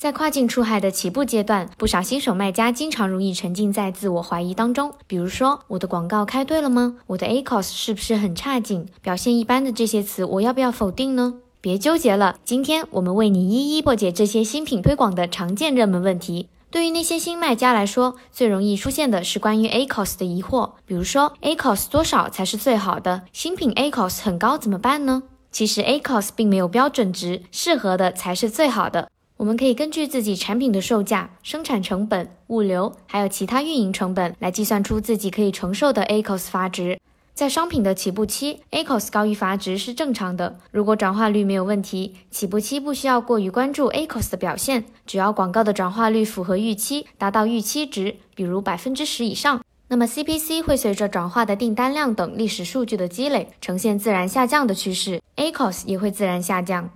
在跨境出海的起步阶段，不少新手卖家经常容易沉浸在自我怀疑当中。比如说，我的广告开对了吗？我的 ACOS 是不是很差劲？表现一般的这些词，我要不要否定呢？别纠结了，今天我们为你一一破解这些新品推广的常见热门问题。对于那些新卖家来说，最容易出现的是关于 ACOS 的疑惑，比如说 ACOS 多少才是最好的？新品 ACOS 很高怎么办呢？其实 ACOS 并没有标准值，适合的才是最好的。我们可以根据自己产品的售价、生产成本、物流，还有其他运营成本来计算出自己可以承受的 ACOS 阀值。在商品的起步期，ACOS 高于阀值是正常的。如果转化率没有问题，起步期不需要过于关注 ACOS 的表现，只要广告的转化率符合预期，达到预期值，比如百分之十以上，那么 CPC 会随着转化的订单量等历史数据的积累，呈现自然下降的趋势，ACOS 也会自然下降。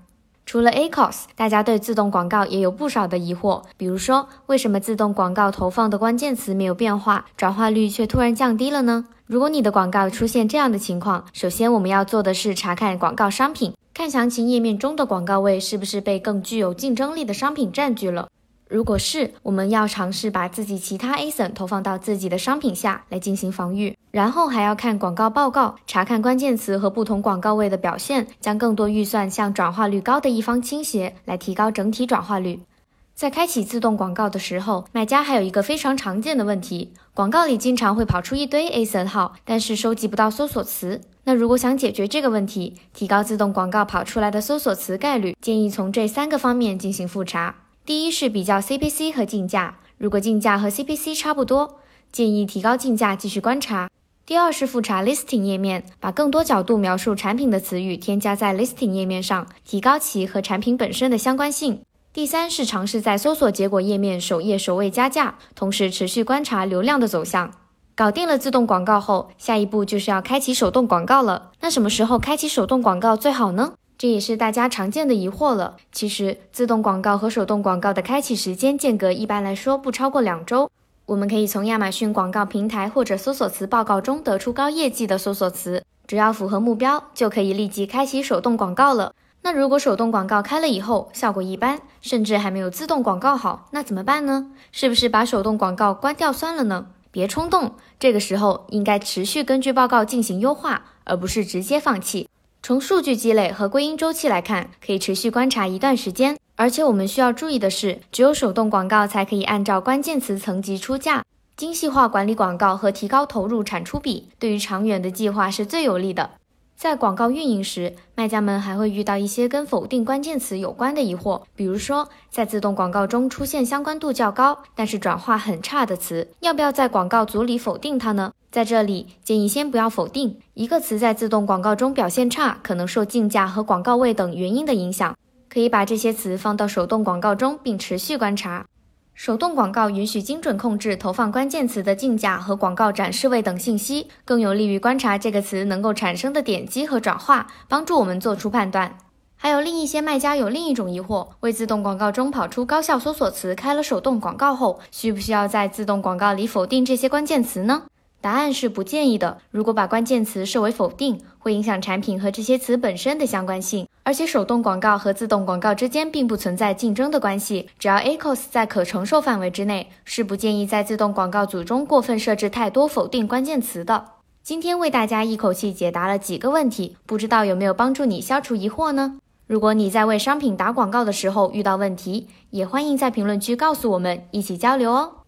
除了 ACOS，大家对自动广告也有不少的疑惑，比如说，为什么自动广告投放的关键词没有变化，转化率却突然降低了呢？如果你的广告出现这样的情况，首先我们要做的是查看广告商品，看详情页面中的广告位是不是被更具有竞争力的商品占据了。如果是，我们要尝试把自己其他 ASIN 投放到自己的商品下来进行防御，然后还要看广告报告，查看关键词和不同广告位的表现，将更多预算向转化率高的一方倾斜，来提高整体转化率。在开启自动广告的时候，买家还有一个非常常见的问题：广告里经常会跑出一堆 ASIN 号，但是收集不到搜索词。那如果想解决这个问题，提高自动广告跑出来的搜索词概率，建议从这三个方面进行复查。第一是比较 CPC 和竞价，如果竞价和 CPC 差不多，建议提高竞价继续观察。第二是复查 listing 页面，把更多角度描述产品的词语添加在 listing 页面上，提高其和产品本身的相关性。第三是尝试在搜索结果页面首页首位加价，同时持续观察流量的走向。搞定了自动广告后，下一步就是要开启手动广告了。那什么时候开启手动广告最好呢？这也是大家常见的疑惑了。其实，自动广告和手动广告的开启时间间隔一般来说不超过两周。我们可以从亚马逊广告平台或者搜索词报告中得出高业绩的搜索词，只要符合目标，就可以立即开启手动广告了。那如果手动广告开了以后效果一般，甚至还没有自动广告好，那怎么办呢？是不是把手动广告关掉算了呢？别冲动，这个时候应该持续根据报告进行优化，而不是直接放弃。从数据积累和归因周期来看，可以持续观察一段时间。而且我们需要注意的是，只有手动广告才可以按照关键词层级出价，精细化管理广告和提高投入产出比，对于长远的计划是最有利的。在广告运营时，卖家们还会遇到一些跟否定关键词有关的疑惑，比如说在自动广告中出现相关度较高但是转化很差的词，要不要在广告组里否定它呢？在这里建议先不要否定一个词在自动广告中表现差，可能受竞价和广告位等原因的影响，可以把这些词放到手动广告中并持续观察。手动广告允许精准控制投放关键词的竞价和广告展示位等信息，更有利于观察这个词能够产生的点击和转化，帮助我们做出判断。还有另一些卖家有另一种疑惑：为自动广告中跑出高效搜索词开了手动广告后，需不需要在自动广告里否定这些关键词呢？答案是不建议的。如果把关键词设为否定，会影响产品和这些词本身的相关性。而且手动广告和自动广告之间并不存在竞争的关系，只要 ACOS 在可承受范围之内，是不建议在自动广告组中过分设置太多否定关键词的。今天为大家一口气解答了几个问题，不知道有没有帮助你消除疑惑呢？如果你在为商品打广告的时候遇到问题，也欢迎在评论区告诉我们，一起交流哦。